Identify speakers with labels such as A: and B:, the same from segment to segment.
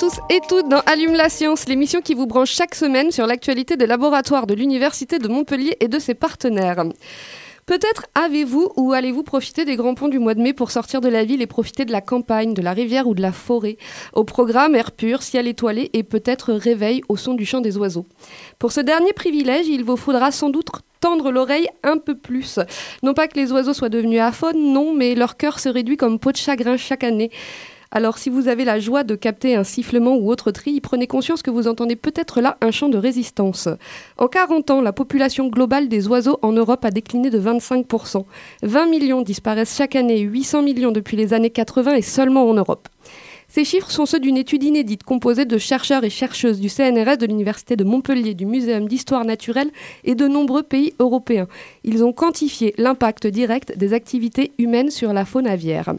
A: Tous et toutes dans Allume la science, l'émission qui vous branche chaque semaine sur l'actualité des laboratoires de l'Université de Montpellier et de ses partenaires. Peut-être avez-vous ou allez-vous profiter des grands ponts du mois de mai pour sortir de la ville et profiter de la campagne, de la rivière ou de la forêt. Au programme, air pur, ciel étoilé et peut-être réveil au son du chant des oiseaux. Pour ce dernier privilège, il vous faudra sans doute tendre l'oreille un peu plus. Non pas que les oiseaux soient devenus aphones, non, mais leur cœur se réduit comme peau de chagrin chaque année. Alors si vous avez la joie de capter un sifflement ou autre tri, prenez conscience que vous entendez peut-être là un chant de résistance. En 40 ans, la population globale des oiseaux en Europe a décliné de 25%. 20 millions disparaissent chaque année, 800 millions depuis les années 80 et seulement en Europe. Ces chiffres sont ceux d'une étude inédite composée de chercheurs et chercheuses du CNRS, de l'Université de Montpellier, du Muséum d'histoire naturelle et de nombreux pays européens. Ils ont quantifié l'impact direct des activités humaines sur la faune aviaire.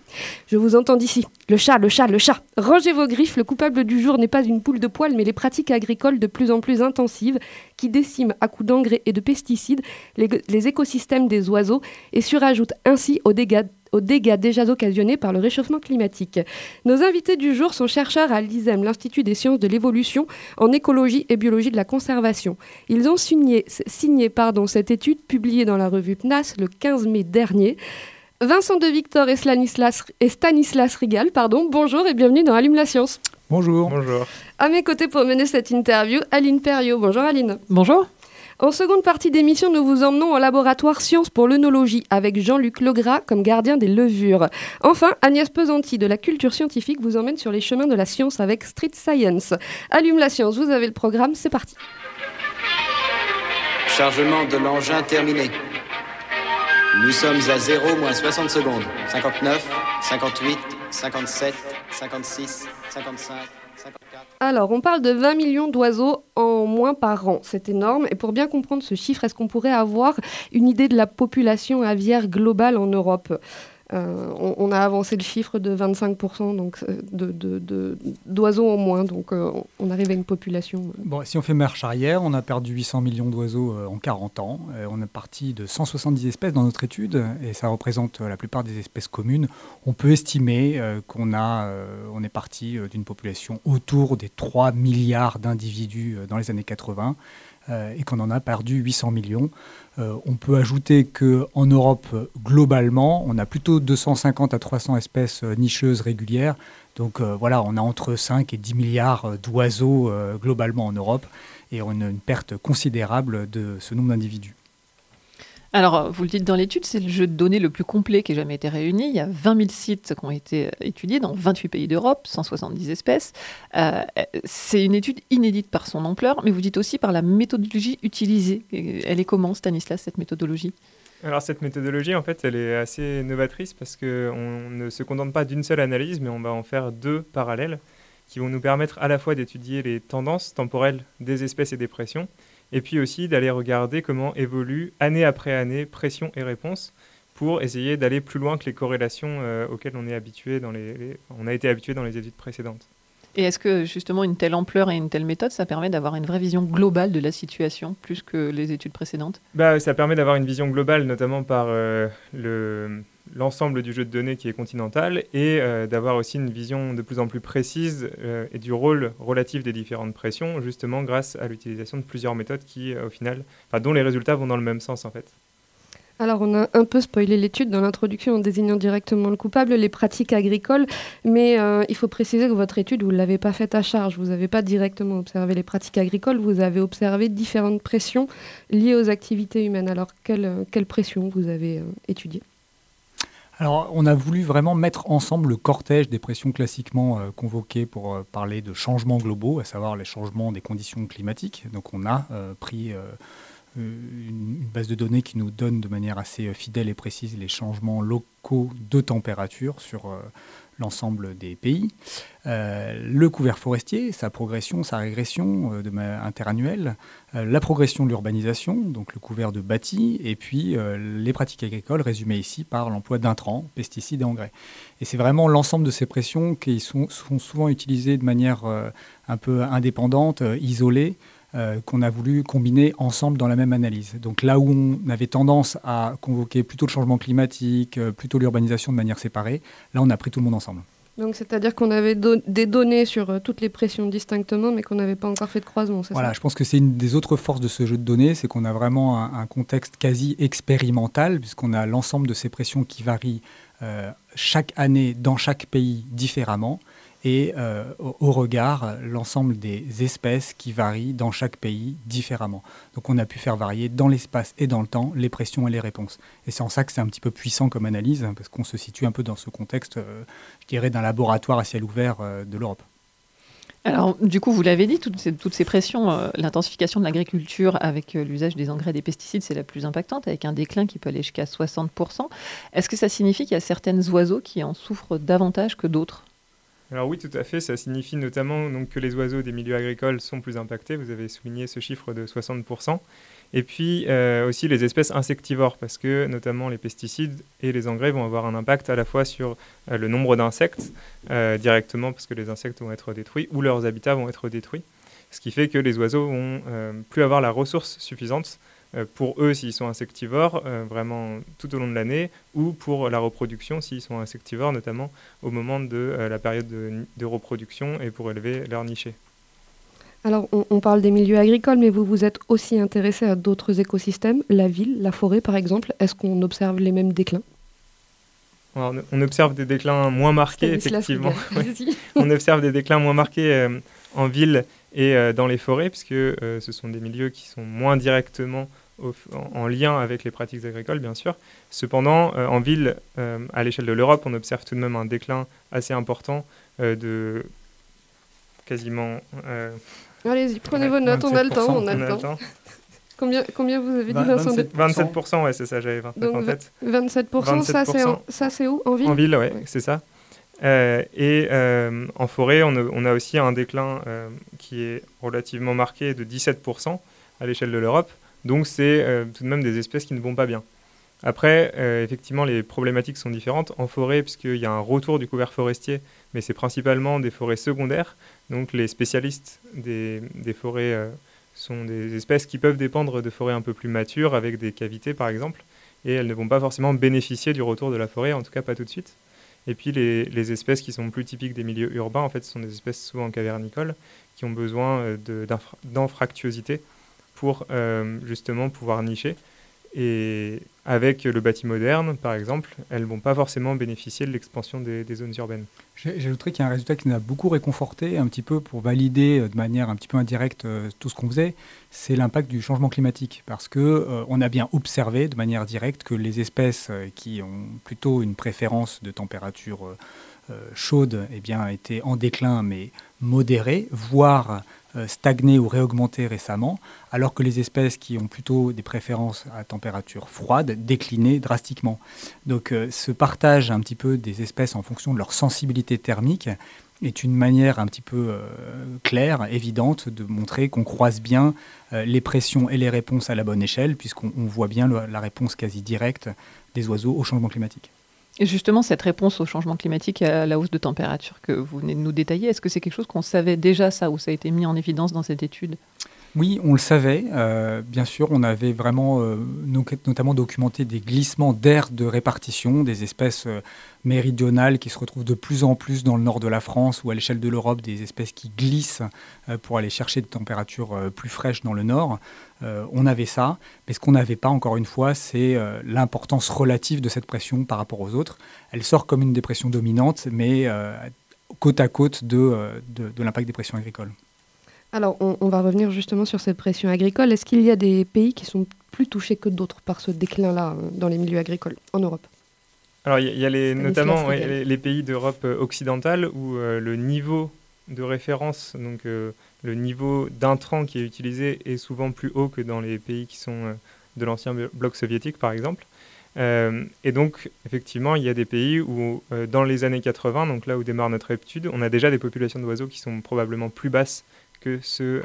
A: Je vous entends d'ici. Le chat, le chat, le chat. Rangez vos griffes, le coupable du jour n'est pas une poule de poil, mais les pratiques agricoles de plus en plus intensives qui déciment à coups d'engrais et de pesticides les, les écosystèmes des oiseaux et surajoutent ainsi aux dégâts aux dégâts déjà occasionnés par le réchauffement climatique. Nos invités du jour sont chercheurs à l'ISEM, l'Institut des sciences de l'évolution en écologie et biologie de la conservation. Ils ont signé, signé pardon, cette étude publiée dans la revue PNAS le 15 mai dernier. Vincent de Victor et Stanislas, et Stanislas Rigal, pardon, bonjour et bienvenue dans Allume la science.
B: Bonjour.
C: Bonjour.
A: À mes côtés pour mener cette interview, Aline Perriot. Bonjour Aline.
D: Bonjour.
A: En seconde partie d'émission, nous vous emmenons au laboratoire Sciences pour l'œnologie avec Jean-Luc Legras comme gardien des levures. Enfin, Agnès Pesanti de la culture scientifique vous emmène sur les chemins de la science avec Street Science. Allume la science, vous avez le programme, c'est parti.
E: Chargement de l'engin terminé. Nous sommes à 0 moins 60 secondes. 59, 58, 57, 56, 55.
A: Alors, on parle de 20 millions d'oiseaux en moins par an. C'est énorme. Et pour bien comprendre ce chiffre, est-ce qu'on pourrait avoir une idée de la population aviaire globale en Europe? Euh, on, a avancé le chiffre de 25% donc, d'oiseaux en moins, donc euh, on arrive à une population.
B: Si on fait marche arrière, on a perdu 800 millions d'oiseaux euh, en 40 ans. on est parti de 170 espèces dans notre étude, et ça représente la plupart des espèces communes. On peut estimer qu'on a, on est parti d'une population autour des 3 milliards d'individus dans les années 80 et qu'on en a perdu 800 millions. Euh, on peut ajouter qu'en Europe, globalement, on a plutôt 250 à 300 espèces euh, nicheuses régulières. Donc euh, voilà, on a entre 5 et 10 milliards d'oiseaux globalement en Europe et on a une perte considérable de ce nombre d'individus.
D: Alors, vous le dites dans l'étude, c'est le jeu de données le plus complet qui ait jamais été réuni. Il y a 20 000 sites qui ont été étudiés dans 28 pays d'Europe, 170 espèces. Euh, c'est une étude inédite par son ampleur, mais vous dites aussi par la méthodologie utilisée. Elle est comment, Stanislas, cette méthodologie?
C: Alors cette méthodologie, en fait, elle est assez novatrice parce qu'on ne se contente pas d'une seule analyse, mais on va en faire deux parallèles qui vont nous permettre à la fois d'étudier les tendances temporelles des espèces et des pressions, et puis aussi d'aller regarder comment évolue année après année pression et réponse pour essayer d'aller plus loin que les corrélations euh, auxquelles on, est habitué dans les, les, on a été habitué dans les études précédentes.
D: Et est-ce que justement une telle ampleur et une telle méthode, ça permet d'avoir une vraie vision globale de la situation plus que les études précédentes?
C: Bah, Ça permet d'avoir une vision globale, notamment par euh, le, l'ensemble du jeu de données qui est continental et euh, d'avoir aussi une vision de plus en plus précise euh, et du rôle relatif des différentes pressions, justement grâce à l'utilisation de plusieurs méthodes qui, euh, au final, dont les résultats vont dans le même sens en fait.
A: Alors, on a un peu spoilé l'étude dans l'introduction en désignant directement le coupable, les pratiques agricoles, mais il faut préciser que votre étude, vous ne l'avez pas faite à charge. Vous n'avez pas directement observé les pratiques agricoles, vous avez observé différentes pressions liées aux activités humaines. Alors, quelles quelle pressions vous avez euh, étudiées
B: alors, on a voulu vraiment mettre ensemble le cortège des pressions classiquement euh, convoquées pour euh, parler de changements globaux, à savoir les changements des conditions climatiques. Donc, on a euh, pris une base de données qui nous donne de manière assez fidèle et précise les changements locaux de température sur l'ensemble des pays. Euh, le couvert forestier, sa progression, sa régression euh, de interannuelle, euh, la progression de l'urbanisation, donc le couvert de bâti, et puis les pratiques agricoles résumées ici par l'emploi d'intrants, pesticides et engrais. Et c'est vraiment l'ensemble de ces pressions qui sont, sont souvent utilisées de manière un peu indépendante, isolée, qu'on a voulu combiner ensemble dans la même analyse. Donc là où on avait tendance à convoquer plutôt le changement climatique, plutôt l'urbanisation de manière séparée, là on a pris tout le monde ensemble.
A: Donc c'est-à-dire qu'on avait des données sur euh, toutes les pressions distinctement, mais qu'on n'avait pas encore fait de croisement,
B: c'est Voilà, je pense que c'est une des autres forces de ce jeu de données, c'est qu'on a vraiment un, contexte quasi expérimental, puisqu'on a l'ensemble de ces pressions qui varient euh, chaque année dans chaque pays différemment et euh, au, regard l'ensemble des espèces qui varient dans chaque pays différemment. Donc on a pu faire varier dans l'espace et dans le temps les pressions et les réponses. Et c'est en ça que c'est un petit peu puissant comme analyse, hein, parce qu'on se situe un peu dans ce contexte, euh, je dirais, d'un laboratoire à ciel ouvert euh, de l'Europe.
D: Alors, du coup, vous l'avez dit, toutes ces, pressions, l'intensification de l'agriculture avec l'usage des engrais et des pesticides, c'est la plus impactante, avec un déclin qui peut aller jusqu'à 60%. Est-ce que ça signifie qu'il y a certaines oiseaux qui en souffrent davantage que d'autres?
C: Alors oui, tout à fait. Ça signifie notamment que les oiseaux des milieux agricoles sont plus impactés. Vous avez souligné ce chiffre de 60%. Et puis euh, aussi les espèces insectivores, parce que notamment les pesticides et les engrais vont avoir un impact à la fois sur euh, le nombre d'insectes euh, directement, parce que les insectes vont être détruits, ou leurs habitats vont être détruits. Ce qui fait que les oiseaux vont plus avoir la ressource suffisante pour eux s'ils sont insectivores, euh, vraiment tout au long de l'année, ou pour la reproduction s'ils sont insectivores, notamment au moment de euh, la période de, reproduction et pour élever leur nichés.
A: Alors, on, parle des milieux agricoles, mais vous vous êtes aussi intéressé à d'autres écosystèmes, la ville, la forêt par exemple. Est-ce qu'on observe les mêmes déclins?
C: On observe des déclins moins marqués, effectivement. on observe des déclins moins marqués en ville et dans les forêts, puisque ce sont des milieux qui sont moins directement en, lien avec les pratiques agricoles, bien sûr. Cependant, euh, en ville, euh, à l'échelle de l'Europe, on observe tout de même un déclin assez important euh, de quasiment...
A: Allez-y, prenez vos notes, on a le temps. On a le temps. Combien, combien, vous avez dit
C: 27%, 27% ouais, c'est ça, j'avais 29 en tête.
A: 27%, ça c'est où? En ville?
C: En ville, oui, c'est ça. Et en forêt, on a, aussi un déclin qui est relativement marqué de 17% à l'échelle de l'Europe. Donc c'est euh, tout de même des espèces qui ne vont pas bien. Après, euh, effectivement, les problématiques sont différentes. En forêt, puisqu'il y a un retour du couvert forestier, mais c'est principalement des forêts secondaires. Donc les spécialistes des, forêts euh, sont des espèces qui peuvent dépendre de forêts un peu plus matures, avec des cavités par exemple, et elles ne vont pas forcément bénéficier du retour de la forêt, en tout cas pas tout de suite. Et puis les, espèces qui sont plus typiques des milieux urbains, en fait, ce sont des espèces souvent cavernicoles, qui ont besoin d'anfractuosité pour euh, justement pouvoir nicher. Et avec le bâti moderne, par exemple, elles ne vont pas forcément bénéficier de l'expansion des, zones urbaines.
B: J'ajouterais qu'il y a un résultat qui nous a beaucoup réconforté, un petit peu pour valider euh, de manière un petit peu indirecte euh, tout ce qu'on faisait, c'est l'impact du changement climatique. Parce que on a bien observé de manière directe que les espèces qui ont plutôt une préférence de température chaude eh bien, étaient en déclin, mais modéré, voire euh, stagné ou réaugmenté récemment, alors que les espèces qui ont plutôt des préférences à température froide déclinaient drastiquement. Donc euh, ce partage un petit peu des espèces en fonction de leur sensibilité thermique est une manière un petit peu euh, claire, évidente, de montrer qu'on croise bien les pressions et les réponses à la bonne échelle, puisqu'on voit bien la réponse quasi directe des oiseaux au changement climatique.
D: Et justement, cette réponse au changement climatique et à la hausse de température que vous venez de nous détailler, est-ce que c'est quelque chose qu'on savait déjà ça, ou ça a été mis en évidence dans cette étude?
B: Oui, on le savait. Euh, bien sûr, on avait vraiment euh, notamment documenté des glissements d'air de répartition des espèces euh, méridionales qui se retrouvent de plus en plus dans le nord de la France ou à l'échelle de l'Europe, des espèces qui glissent pour aller chercher des températures plus fraîches dans le nord. on avait ça, mais ce qu'on n'avait pas, encore une fois, c'est l'importance relative de cette pression par rapport aux autres. Elle sort comme une dépression dominante, mais côte à côte de l'impact des pressions agricoles.
A: Alors, on, va revenir justement sur cette pression agricole. Est-ce qu'il y a des pays qui sont plus touchés que d'autres par ce déclin-là euh, dans les milieux agricoles en Europe?
C: Alors, il y, a les, notamment les, pays d'Europe euh, occidentale où euh, le niveau de référence, donc le niveau d'intrant qui est utilisé est souvent plus haut que dans les pays qui sont de l'ancien bloc soviétique, par exemple. et donc, effectivement, il y a des pays où, dans les années 80, donc là où démarre notre étude, on a déjà des populations d'oiseaux qui sont probablement plus basses que ceux,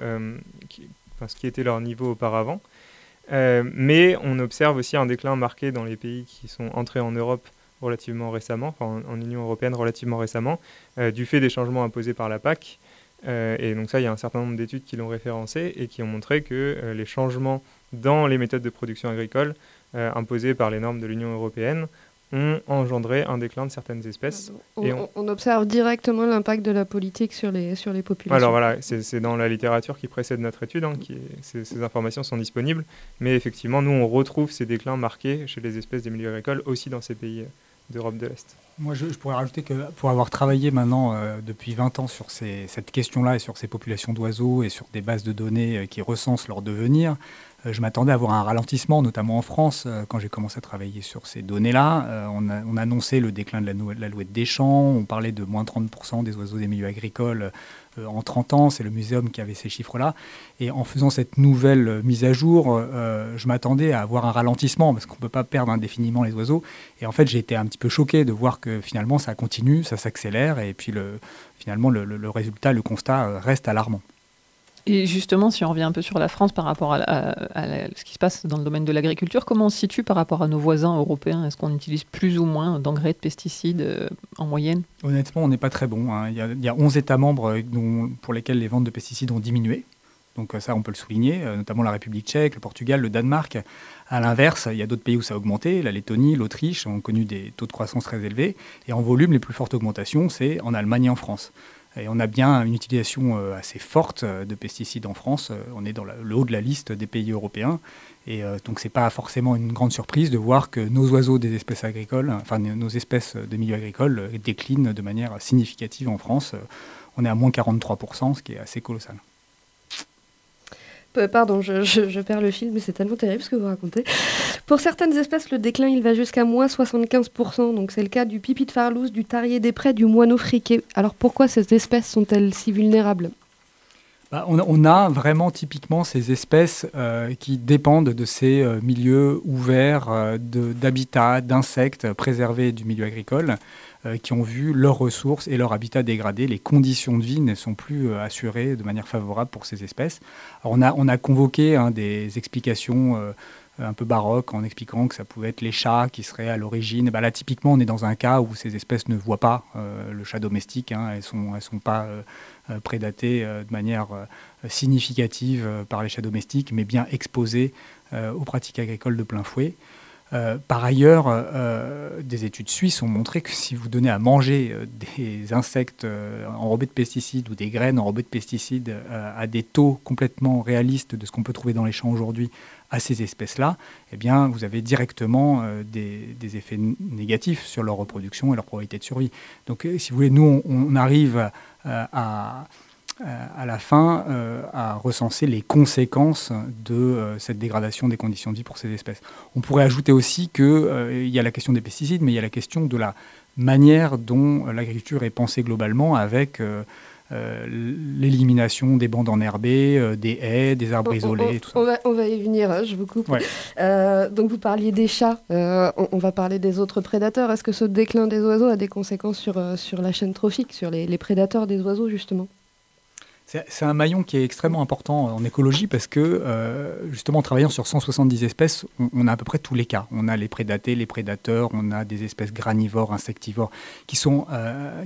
C: qui, enfin, ce qui était leur niveau auparavant. mais on observe aussi un déclin marqué dans les pays qui sont entrés en Europe relativement récemment, enfin en, Union européenne relativement récemment, euh, du fait des changements imposés par la PAC. Euh, et donc ça, il y a un certain nombre d'études qui l'ont référencé et qui ont montré que euh, les changements dans les méthodes de production agricole imposées par les normes de l'Union européenne ont engendré un déclin de certaines espèces.
A: On, et on... observe directement l'impact de la politique sur les, sur les populations.
C: Alors voilà, c'est dans la littérature qui précède notre étude, hein, qui ces, ces, informations sont disponibles, mais effectivement, nous, on retrouve ces déclins marqués chez les espèces des milieux agricoles aussi dans ces pays d'Europe de l'Est.
B: Moi, je, pourrais rajouter que pour avoir travaillé maintenant euh, depuis 20 ans sur ces, cette question-là et sur ces populations d'oiseaux et sur des bases de données euh, qui recensent leur devenir, euh, je m'attendais à avoir un ralentissement, notamment en France, quand j'ai commencé à travailler sur ces données-là. On, a, on, annonçait le déclin de la, la louette des champs, on parlait de moins 30% des oiseaux des milieux agricoles euh, en 30 ans, c'est le muséum qui avait ces chiffres-là. Et en faisant cette nouvelle euh, mise à jour, euh, je m'attendais à avoir un ralentissement parce qu'on ne peut pas perdre indéfiniment les oiseaux. Et en fait, j'ai été un petit peu choqué de voir que finalement, ça continue, ça s'accélère. Et puis le, finalement, le résultat, le constat reste alarmant.
D: Et justement, si on revient un peu sur la France par rapport à, ce qui se passe dans le domaine de l'agriculture, comment on se situe par rapport à nos voisins européens? Est-ce qu'on utilise plus ou moins d'engrais, de pesticides euh, en moyenne?
B: Honnêtement, on n'est pas très bon. Hein. Il, y a, 11 États membres euh, pour lesquels les ventes de pesticides ont diminué. Donc euh, ça, on peut le souligner, notamment la République tchèque, le Portugal, le Danemark. À l'inverse, il y a d'autres pays où ça a augmenté. La Lettonie, l'Autriche ont connu des taux de croissance très élevés. Et en volume, les plus fortes augmentations, c'est en Allemagne et en France. Et on a bien une utilisation euh, assez forte euh, de pesticides en France. Euh, on est dans le haut de la liste des pays européens. Et donc, ce n'est pas forcément une grande surprise de voir que nos oiseaux des espèces agricoles, enfin nos espèces de milieux agricoles, déclinent de manière significative en France. On est à moins 43%, ce qui est assez colossal.
A: Pardon, je, perds le fil, mais c'est tellement terrible ce que vous racontez. Pour certaines espèces, le déclin il va jusqu'à moins 75%. Donc c'est le cas du pipi de farlouse, du tarier des prés, du moineau friqué. Alors pourquoi ces espèces sont-elles si vulnérables?
B: Bah, on, a vraiment typiquement ces espèces euh, qui dépendent de ces euh, milieux ouverts euh, d'habitats, d'insectes préservés du milieu agricole. Euh, qui ont vu leurs ressources et leur habitat dégradés. Les conditions de vie ne sont plus euh, assurées de manière favorable pour ces espèces. on, a, on a convoqué hein, des explications euh, un peu baroques en expliquant que ça pouvait être les chats qui seraient à l'origine. Bah là, typiquement, on est dans un cas où ces espèces ne voient pas le chat domestique. Hein. elles ne sont, elles sont pas prédatées de manière significative par les chats domestiques, mais bien exposées aux pratiques agricoles de plein fouet. Euh, par ailleurs, euh, des études suisses ont montré que si vous donnez à manger euh, des insectes enrobés de pesticides ou des graines enrobées de pesticides à des taux complètement réalistes de ce qu'on peut trouver dans les champs aujourd'hui à ces espèces-là, eh bien, vous avez directement des, effets négatifs sur leur reproduction et leur probabilité de survie. Donc, si vous voulez, nous, on arrive à euh, à la fin euh, à recenser les conséquences de euh, cette dégradation des conditions de vie pour ces espèces. On pourrait ajouter aussi qu'il y a la question des pesticides, mais il y a la question de la manière dont l'agriculture est pensée globalement avec l'élimination des bandes enherbées, des haies, des arbres isolés.
A: On, tout ça. On, va, y venir, hein, je vous coupe. donc vous parliez des chats, on, va parler des autres prédateurs. Est-ce que ce déclin des oiseaux a des conséquences sur, sur la chaîne trophique, sur les prédateurs des oiseaux justement?
B: C'est un maillon qui est extrêmement important en écologie parce que, euh, justement, en travaillant sur 170 espèces, on, a à peu près tous les cas. On a les prédatés, les prédateurs, on a des espèces granivores, insectivores, qui sont, euh,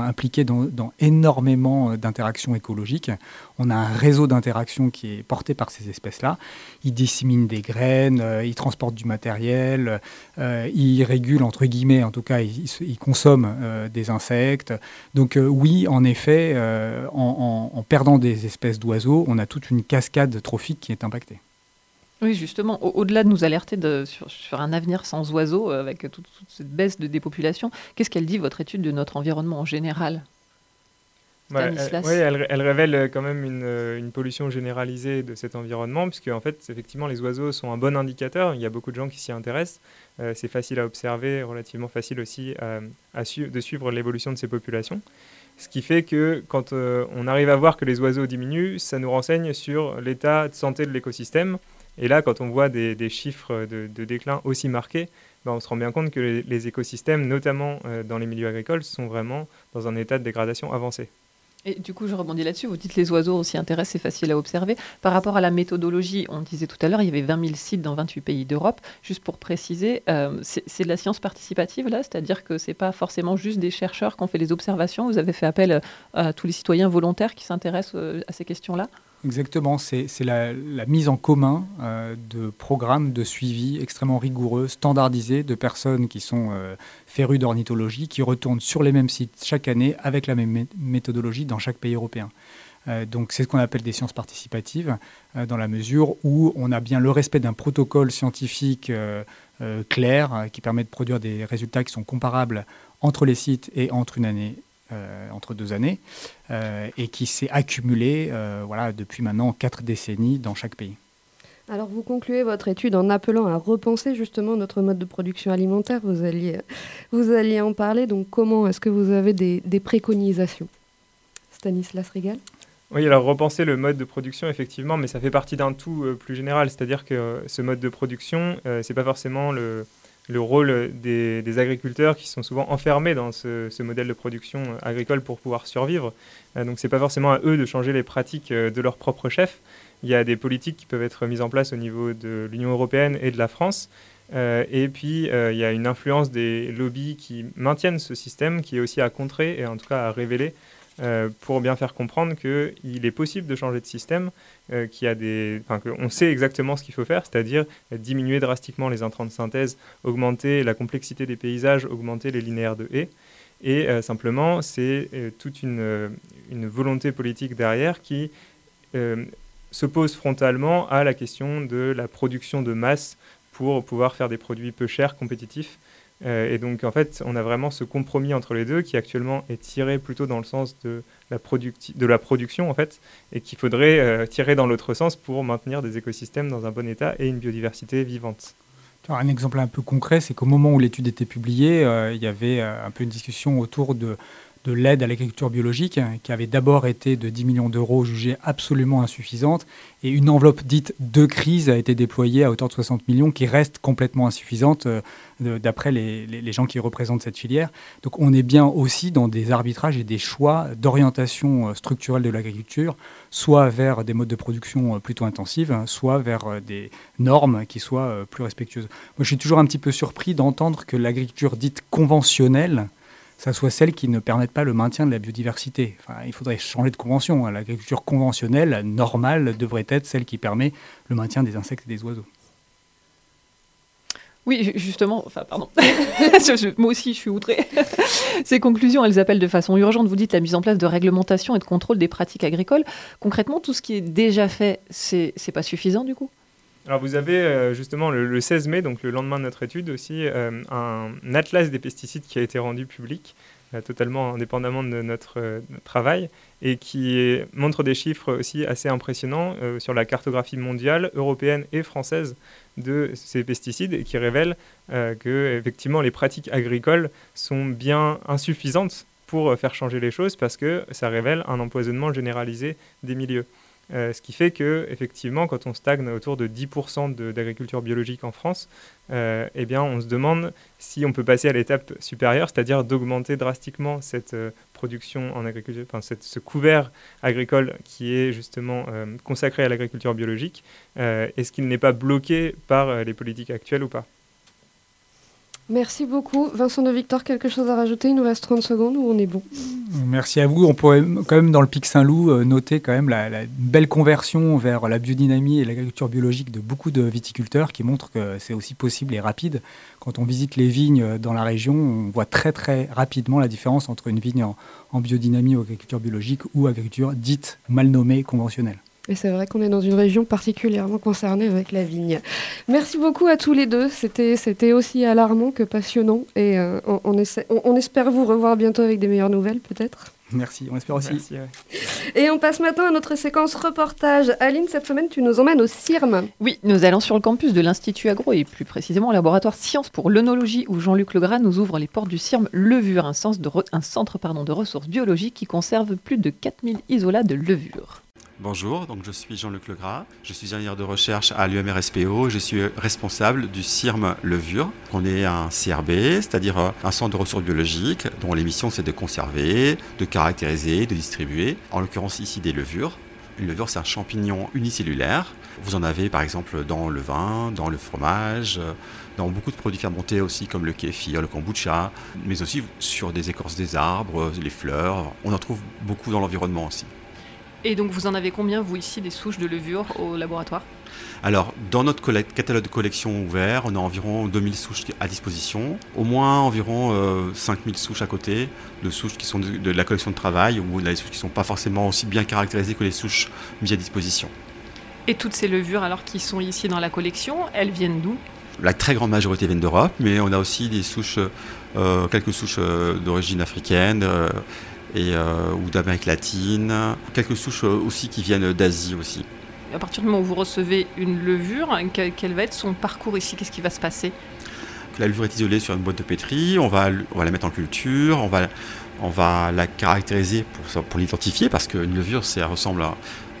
B: impliquées dans, énormément d'interactions écologiques. On a un réseau d'interactions qui est porté par ces espèces-là. Ils disséminent des graines, euh, ils transportent du matériel, ils régulent, entre guillemets, en tout cas, ils, ils consomment des insectes. Donc oui, en effet, en en, perdant des espèces d'oiseaux, on a toute une cascade trophique qui est impactée.
D: Oui, justement, au-delà de nous alerter sur, un avenir sans oiseaux, euh, avec toute, cette baisse de dépopulation, qu'est-ce qu'elle dit, votre étude, de notre environnement en général
C: bah, elle, elle, révèle euh, quand même euh, une, pollution généralisée de cet environnement, puisque en fait, effectivement, les oiseaux sont un bon indicateur. Il y a beaucoup de gens qui s'y intéressent. c'est facile à observer, relativement facile aussi de suivre l'évolution de ces populations. Ce qui fait que quand on arrive à voir que les oiseaux diminuent, ça nous renseigne sur l'état de santé de l'écosystème. Et là, quand on voit des, chiffres de, déclin aussi marqués, ben, on se rend bien compte que les, écosystèmes, notamment dans les milieux agricoles, sont vraiment dans un état de dégradation avancé.
D: Et du coup, je rebondis là-dessus. Vous dites les oiseaux, aussi intéressent, c'est facile à observer. Par rapport à la méthodologie, on disait tout à l'heure, il y avait 20 000 sites dans 28 pays d'Europe. Juste pour préciser, euh, c'est de la science participative là, c'est-à-dire que c'est pas forcément juste des chercheurs qui ont fait les observations? Vous avez fait appel à tous les citoyens volontaires qui s'intéressent euh, à ces questions-là?
B: Exactement, c'est la, mise en commun euh, de programmes de suivi extrêmement rigoureux, standardisés, de personnes qui sont euh, férues d'ornithologie, qui retournent sur les mêmes sites chaque année avec la même méthodologie dans chaque pays européen. Euh, donc c'est ce qu'on appelle des sciences participatives, dans la mesure où on a bien le respect d'un protocole scientifique clair qui permet de produire des résultats qui sont comparables entre les sites et entre une année euh, entre deux années, euh, et qui s'est accumulé euh, voilà, depuis maintenant quatre décennies dans chaque pays.
A: Alors vous concluez votre étude en appelant à repenser justement notre mode de production alimentaire. Vous alliez, vous alliez en parler. Donc comment est-ce que vous avez des, préconisations? Stanislas Rigal
C: oui, alors repenser le mode de production, effectivement, mais ça fait partie d'un tout plus général. C'est-à-dire que ce mode de production, ce n'est pas forcément le, le rôle des, agriculteurs qui sont souvent enfermés dans ce, modèle de production agricole pour pouvoir survivre. Euh, donc ce n'est pas forcément à eux de changer les pratiques euh, de leur propre chef. Il y a des politiques qui peuvent être mises en place au niveau de l'Union européenne et de la France. Euh, et puis, il y a une influence des lobbies qui maintiennent ce système, qui est aussi à contrer et en tout cas à révéler euh, pour bien faire comprendre qu'il est possible de changer de système, euh, qu'on sait exactement ce qu'il faut faire, c'est-à-dire diminuer drastiquement les intrants de synthèse, augmenter la complexité des paysages, augmenter les linéaires de haies. Et euh, simplement, c'est toute une, une, volonté politique derrière qui s'oppose frontalement à la question de la production de masse pour pouvoir faire des produits peu chers, compétitifs. Euh, et donc, en fait, on a vraiment ce compromis entre les deux qui actuellement est tiré plutôt dans le sens de la, de la production, en fait, et qu'il faudrait euh, tirer dans l'autre sens pour maintenir des écosystèmes dans un bon état et une biodiversité vivante.
B: Un exemple un peu concret, c'est qu'au moment où l'étude était publiée, euh, il y avait un peu une discussion autour de de l'aide à l'agriculture biologique, qui avait d'abord été de 10 millions d'euros, jugée absolument insuffisante, et une enveloppe dite de crise a été déployée à hauteur de 60 millions, qui reste complètement insuffisante euh, d'après les, gens qui représentent cette filière. Donc on est bien aussi dans des arbitrages et des choix d'orientation euh, structurelle de l'agriculture, soit vers des modes de production euh, plutôt intensifs, hein, soit vers des normes qui soient plus respectueuses. Moi je suis toujours un petit peu surpris d'entendre que l'agriculture dite conventionnelle, ça soit celles qui ne permettent pas le maintien de la biodiversité. Enfin, il faudrait changer de convention. Hein. L'agriculture conventionnelle, normale, devrait être celle qui permet le maintien des insectes et des oiseaux.
D: Oui, justement, enfin, pardon. Moi aussi, je suis outrée. Ces conclusions, elles appellent de façon urgente, vous dites, la mise en place de réglementation et de contrôle des pratiques agricoles. Concrètement, tout ce qui est déjà fait, c'est pas suffisant du coup?
C: Alors vous avez euh, justement le, 16 mai, donc le lendemain de notre étude aussi, euh, un, atlas des pesticides qui a été rendu public, euh, totalement indépendamment de notre, travail, et qui montre des chiffres aussi assez impressionnants sur la cartographie mondiale, européenne et française de ces pesticides, et qui révèle que effectivement les pratiques agricoles sont bien insuffisantes pour faire changer les choses parce que ça révèle un empoisonnement généralisé des milieux. Euh, ce qui fait que, effectivement, quand on stagne autour de 10% d'agriculture biologique en France, euh, eh bien, on se demande si on peut passer à l'étape supérieure, c'est-à-dire d'augmenter drastiquement cette euh, production en agriculture, enfin, ce couvert agricole qui est justement consacré à l'agriculture biologique. Est-ce qu'il n'est pas bloqué par les politiques actuelles ou pas?
A: Merci beaucoup. Vincent de Victor, quelque chose à rajouter? Il nous reste 30 secondes ou on est bon?
B: Merci à vous. On pourrait quand même dans le Pic Saint-Loup euh, noter quand même la, belle conversion vers la biodynamie et l'agriculture biologique de beaucoup de viticulteurs qui montrent que c'est aussi possible et rapide. Quand on visite les vignes euh, dans la région, on voit très très rapidement la différence entre une vigne en, en biodynamie ou agriculture biologique ou agriculture dite mal nommée conventionnelle.
A: Et c'est vrai qu'on est dans une région particulièrement concernée avec la vigne. Merci beaucoup à tous les deux. C'était, c'était aussi alarmant que passionnant. Et euh, on, on, espère vous revoir bientôt avec des meilleures nouvelles, peut-être.
B: Merci, on espère aussi.
C: Merci, ouais.
A: Et on passe maintenant à notre séquence reportage. Aline, cette semaine, tu nous emmènes au CIRM.
D: Oui, nous allons sur le campus de l'Institut Agro et plus précisément au laboratoire Sciences pour l'œnologie où Jean-Luc Legras nous ouvre les portes du CIRM Levure, un, sens de re- un centre pardon, de ressources biologiques qui conserve plus de 4000 isolats de levure.
F: Bonjour, donc je suis Jean-Luc Legras, je suis ingénieur de recherche à l'UMRSPO, je suis responsable du CIRM Levure. On est un CRB, c'est-à-dire euh, un centre de ressources biologiques dont les missions c'est de conserver, de caractériser, de distribuer, en l'occurrence ici des levures. Une levure c'est un champignon unicellulaire. Vous en avez par exemple dans le vin, dans le fromage, euh, dans beaucoup de produits fermentés aussi comme le kéfir, le kombucha, mais aussi sur des écorces des arbres, les fleurs. On en trouve beaucoup dans l'environnement aussi.
D: Et donc vous en avez combien, vous ici, des souches de levure au laboratoire?
F: Alors, dans notre catalogue de collection ouvert, on a environ 2000 souches à disposition, au moins environ euh, 5000 souches à côté, de souches qui sont de, de la collection de travail, ou des souches qui ne sont pas forcément aussi bien caractérisées que les souches mises à disposition.
D: Et toutes ces levures, alors qui sont ici dans la collection, elles viennent d'où?
F: La très grande majorité viennent d'Europe, mais on a aussi des souches, euh, quelques souches euh, d'origine africaine euh, et, euh, ou d'Amérique latine, quelques souches euh, aussi qui viennent d'Asie aussi.
D: À partir du moment où vous recevez une levure, que- quel va être son parcours ici? Qu'est-ce qui va se passer?
F: La levure est isolée sur une boîte de pétri, on va, on va la mettre en culture, on va, on va la caractériser pour, pour l'identifier, parce qu'une levure, ça ressemble à,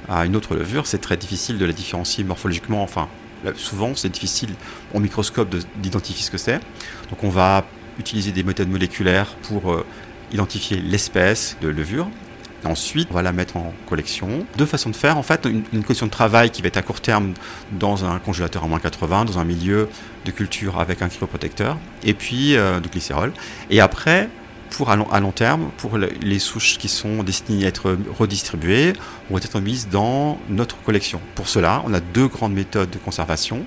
F: à une autre levure, c'est très difficile de la différencier morphologiquement, enfin, là, souvent c'est difficile au microscope de- d'identifier ce que c'est. Donc on va utiliser des méthodes moléculaires pour euh, identifier l'espèce de levure. Ensuite, on va la mettre en collection. Deux façons de faire, en fait, une, collection de travail qui va être à court terme dans un congélateur à moins 80, dans un milieu de culture avec un cryoprotecteur, et puis euh, de glycérol. Et après, pour à long, terme, pour le- les souches qui sont destinées à être redistribuées, vont être mises dans notre collection. Pour cela, on a deux grandes méthodes de conservation.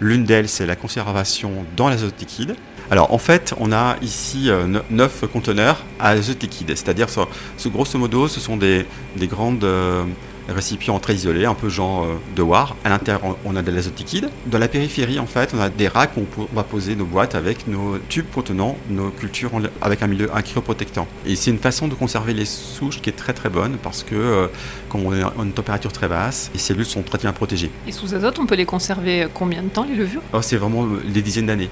F: L'une d'elles, c'est la conservation dans l'azote liquide. Alors en fait, on a ici euh, ne- neuf conteneurs à azote liquide, c'est-à-dire, ce, ce- grosso modo, ce sont des, des grandes euh, récipients très isolés, un peu genre euh, de War. À l'intérieur, on- a de l'azote liquide. Dans la périphérie, en fait, on a des racks où on, va poser nos boîtes avec nos tubes contenant nos cultures en- avec un milieu un cryoprotectant. Et c'est une façon de conserver les souches qui est très très bonne parce que, euh, comme on est à une température très basse, les cellules sont très bien protégées.
D: Et sous azote, on peut les conserver combien de temps, les levures?
F: Oh, c'est vraiment euh, des dizaines d'années.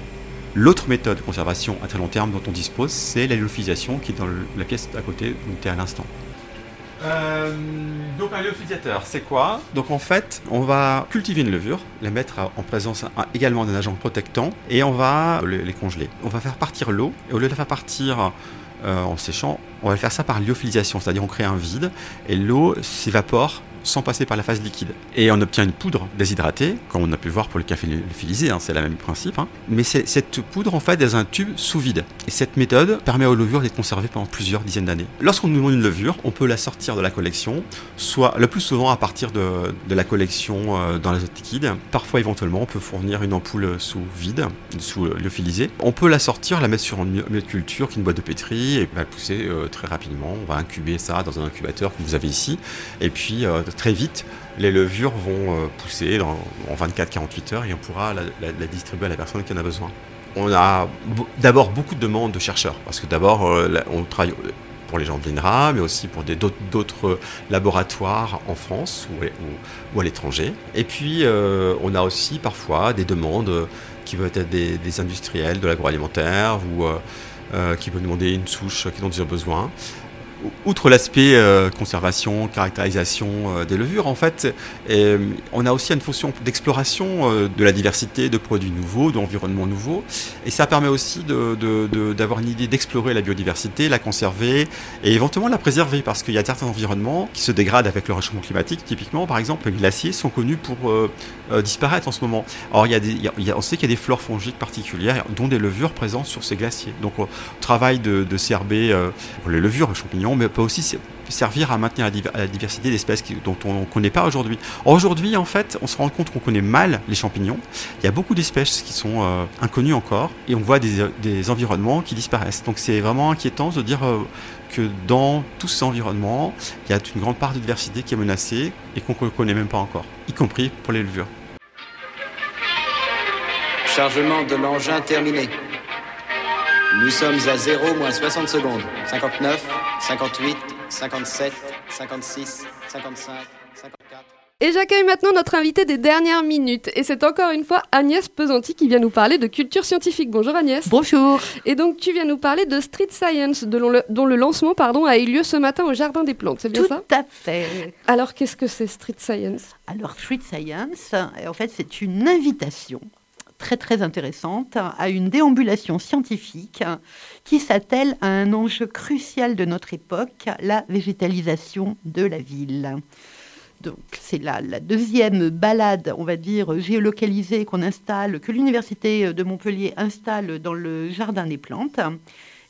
F: L'autre méthode de conservation à très long terme dont on dispose, c'est la lyophilisation qui est dans la pièce à côté où tu es à l'instant. Euh, donc un lyophilisateur, c'est quoi? Donc en fait, on va cultiver une levure, la mettre en présence également d'un agent protectant et on va le- les congeler. On va faire partir l'eau et au lieu de la faire partir euh, en séchant, on va faire ça par lyophilisation, c'est-à-dire on crée un vide et l'eau s'évapore sans passer par la phase liquide. Et on obtient une poudre déshydratée, comme on a pu voir pour le café lyophilisé, hein, c'est le même principe. hein. Mais cette poudre, en fait, dans un tube sous vide. Et cette méthode permet aux levures d'être conservées pendant plusieurs dizaines d'années. Lorsqu'on nous demande une levure, on peut la sortir de la collection, soit le plus souvent à partir de, la collection euh, dans l'azote liquide. Parfois, éventuellement, on peut fournir une ampoule sous vide, sous euh, lyophilisé. On peut la sortir, la mettre sur un milieu culture, qui est une boîte de pétri, et va pousser euh, très rapidement. On va incuber ça dans un incubateur que vous avez ici. Et puis, euh, très vite, les levures vont euh, pousser en 24-48 heures et on pourra la, distribuer à la personne qui en a besoin. On a bo- d'abord beaucoup de demandes de chercheurs, parce que d'abord, euh, on travaille pour les gens de l'INRA, mais aussi pour d'autres laboratoires en France ou, à l'étranger. Et puis, euh, on a aussi parfois des demandes euh, qui peuvent être des, industriels de l'agroalimentaire ou euh, euh, qui peuvent demander une souche dont ils ont besoin. Outre l'aspect euh, conservation, caractérisation euh, des levures, en fait, euh, on a aussi une fonction d'exploration de la diversité de produits nouveaux, d'environnements nouveaux. Et ça permet aussi d'avoir une idée d'explorer la biodiversité, la conserver et éventuellement la préserver parce qu'il y a certains environnements qui se dégradent avec le réchauffement climatique. Typiquement, par exemple, les glaciers sont connus pour disparaître en ce moment. A- on sait qu'il y a des flores fongiques particulières, dont des levures présentes sur ces glaciers. Donc, on travaille de, de CRB pour les levures, les champignons, mais peut aussi se- servir à maintenir la, div- la diversité d'espèces dont on ne connaît pas aujourd'hui. Aujourd'hui, en fait, on se rend compte qu'on connaît mal les champignons. Il y a beaucoup d'espèces qui sont euh, inconnues encore, et on voit des, des environnements qui disparaissent. Donc, c'est vraiment inquiétant de dire euh, que dans tous ces environnements, il y a une grande part de diversité qui est menacée et qu'on ne connaît même pas encore, y compris pour les levures.
E: Chargement de l'engin terminé. Nous sommes à 0 moins 60 secondes. 59, 58, 57, 56, 55, 54.
A: Et j'accueille maintenant notre invité des dernières minutes. Et c'est encore une fois Agnès Pesanti qui vient nous parler de culture scientifique. Bonjour Agnès.
G: Bonjour.
A: Et donc tu viens nous parler de Street Science, de le- dont le lancement pardon, a eu lieu ce matin au Jardin des Plantes. C'est bien
G: Tout
A: ça
G: à fait.
A: Alors qu'est-ce que c'est Street Science?
G: Alors, Street Science, en fait, c'est une invitation très très intéressante à une déambulation scientifique qui s'attelle à un enjeu crucial de notre époque, la végétalisation de la ville. Donc, c'est la, la deuxième balade, on va dire, géolocalisée qu'on installe, que l'Université de Montpellier installe dans le Jardin des Plantes.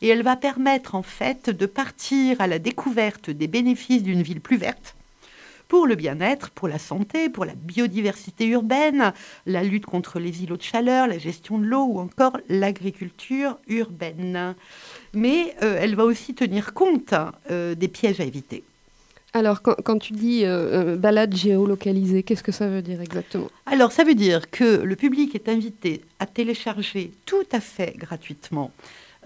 G: Et elle va permettre, en fait, de partir à la découverte des bénéfices d'une ville plus verte pour le bien-être, pour la santé, pour la biodiversité urbaine, la lutte contre les îlots de chaleur, la gestion de l'eau ou encore l'agriculture urbaine. Mais euh, elle va aussi tenir compte euh, des pièges à éviter.
A: Alors quand, quand tu dis euh, balade géolocalisée, qu'est-ce que ça veut dire exactement?
G: Alors, ça veut dire que le public est invité à télécharger tout à fait gratuitement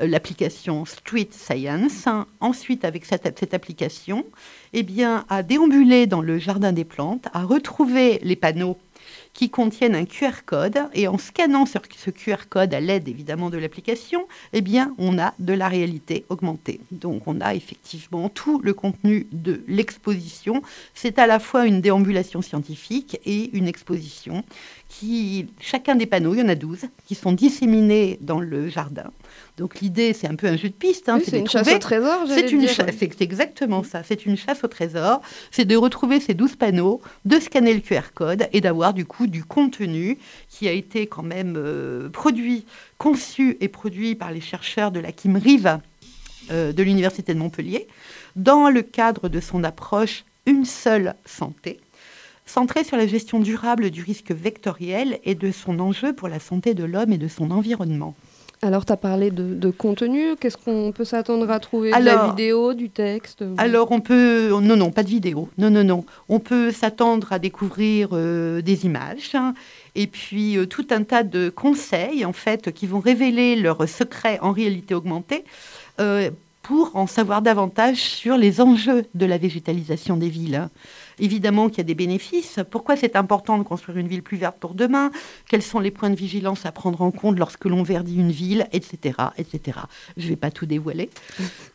G: l'application Street Science. Ensuite, avec cette, cette application, eh bien, à déambuler dans le jardin des plantes, à retrouver les panneaux qui contiennent un QR code et en scannant sur ce QR code à l'aide évidemment de l'application, eh bien on a de la réalité augmentée. Donc on a effectivement tout le contenu de l'exposition. C'est à la fois une déambulation scientifique et une exposition qui chacun des panneaux, il y en a 12 qui sont disséminés dans le jardin. Donc l'idée, c'est un peu un jeu de piste. hein,
A: Oui, c'est une chasse
G: trouver-
A: au trésor,
G: C'est une c'est exactement ça. C'est une chasse au trésor. C'est de retrouver ces 12 panneaux, de scanner le QR code et d'avoir du coup du contenu qui a été quand même euh, produit, conçu et produit par les chercheurs de la Kim Rive euh, de l'Université de Montpellier dans le cadre de son approche Une seule santé centrée sur la gestion durable du risque vectoriel et de son enjeu pour la santé de l'homme et de son environnement.
A: Alors tu as parlé de, de contenu, qu'est-ce qu'on peut s'attendre à trouver? De la
G: Alors-
A: vidéo, du texte?
G: Alors on peut, non non, pas de vidéo, non non non, on peut s'attendre à découvrir euh, des images hein, et puis euh, tout un tas de conseils en fait qui vont révéler leurs secrets en réalité augmentée euh, pour en savoir davantage sur les enjeux de la végétalisation des villes. Évidemment qu'il y a des bénéfices. Pourquoi c'est important de construire une ville plus verte pour demain? Quels sont les points de vigilance à prendre en compte lorsque l'on verdit une ville, etc., etc. Je ne vais pas tout dévoiler,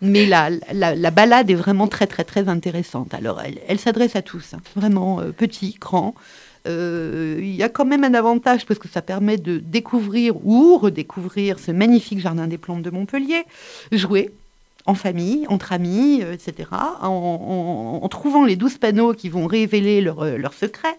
G: mais la, la, la balade est vraiment très, très, très intéressante. Alors, elle, elle s'adresse à tous, hein. vraiment euh, petits, grands. Euh, Il y a quand même un avantage parce que ça permet de découvrir ou redécouvrir ce magnifique jardin des plantes de Montpellier, jouer en famille, entre amis, euh, etc., en, trouvant les douze panneaux qui vont révéler leurs euh, leurs secrets,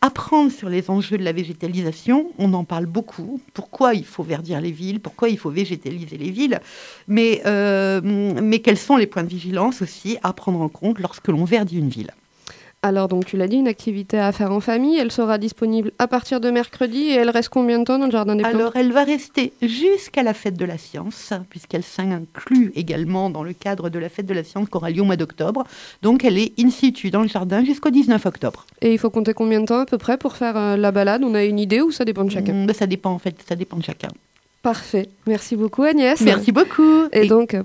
G: apprendre sur les enjeux de la végétalisation, on en parle beaucoup, pourquoi il faut verdir les villes, pourquoi il faut végétaliser les villes, mais, euh, mais quels sont les points de vigilance aussi à prendre en compte lorsque l'on verdit une ville.
A: Alors donc tu l'as dit, une activité à faire en famille, elle sera disponible à partir de mercredi et elle reste combien de temps dans le Jardin des Plantes?
G: Alors, elle va rester jusqu'à la fête de la science, puisqu'elle s'inclut également dans le cadre de la fête de la science qui aura lieu au mois d'octobre. Donc, elle est in situ dans le jardin jusqu'au 19 octobre.
A: Et il faut compter combien de temps à peu près pour faire euh, la balade? On a une idée ou ça dépend de chacun?
G: Mm, Ça dépend, en fait, ça dépend de chacun.
A: Parfait. Merci beaucoup Agnès.
G: Merci beaucoup.
A: Et, donc...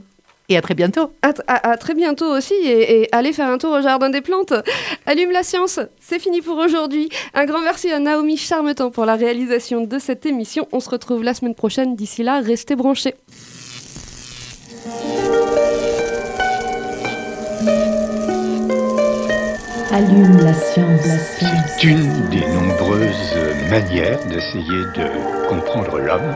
G: Et à très bientôt.
A: À, tr- à- à très bientôt aussi et, et allez faire un tour au Jardin des Plantes. Allume la science, c'est fini pour aujourd'hui. Un grand merci à Naomi Charmetan pour la réalisation de cette émission. On se retrouve la semaine prochaine. D'ici là, restez branchés.
H: Allume la science. La science.
I: C'est une des nombreuses manières d'essayer de comprendre l'homme.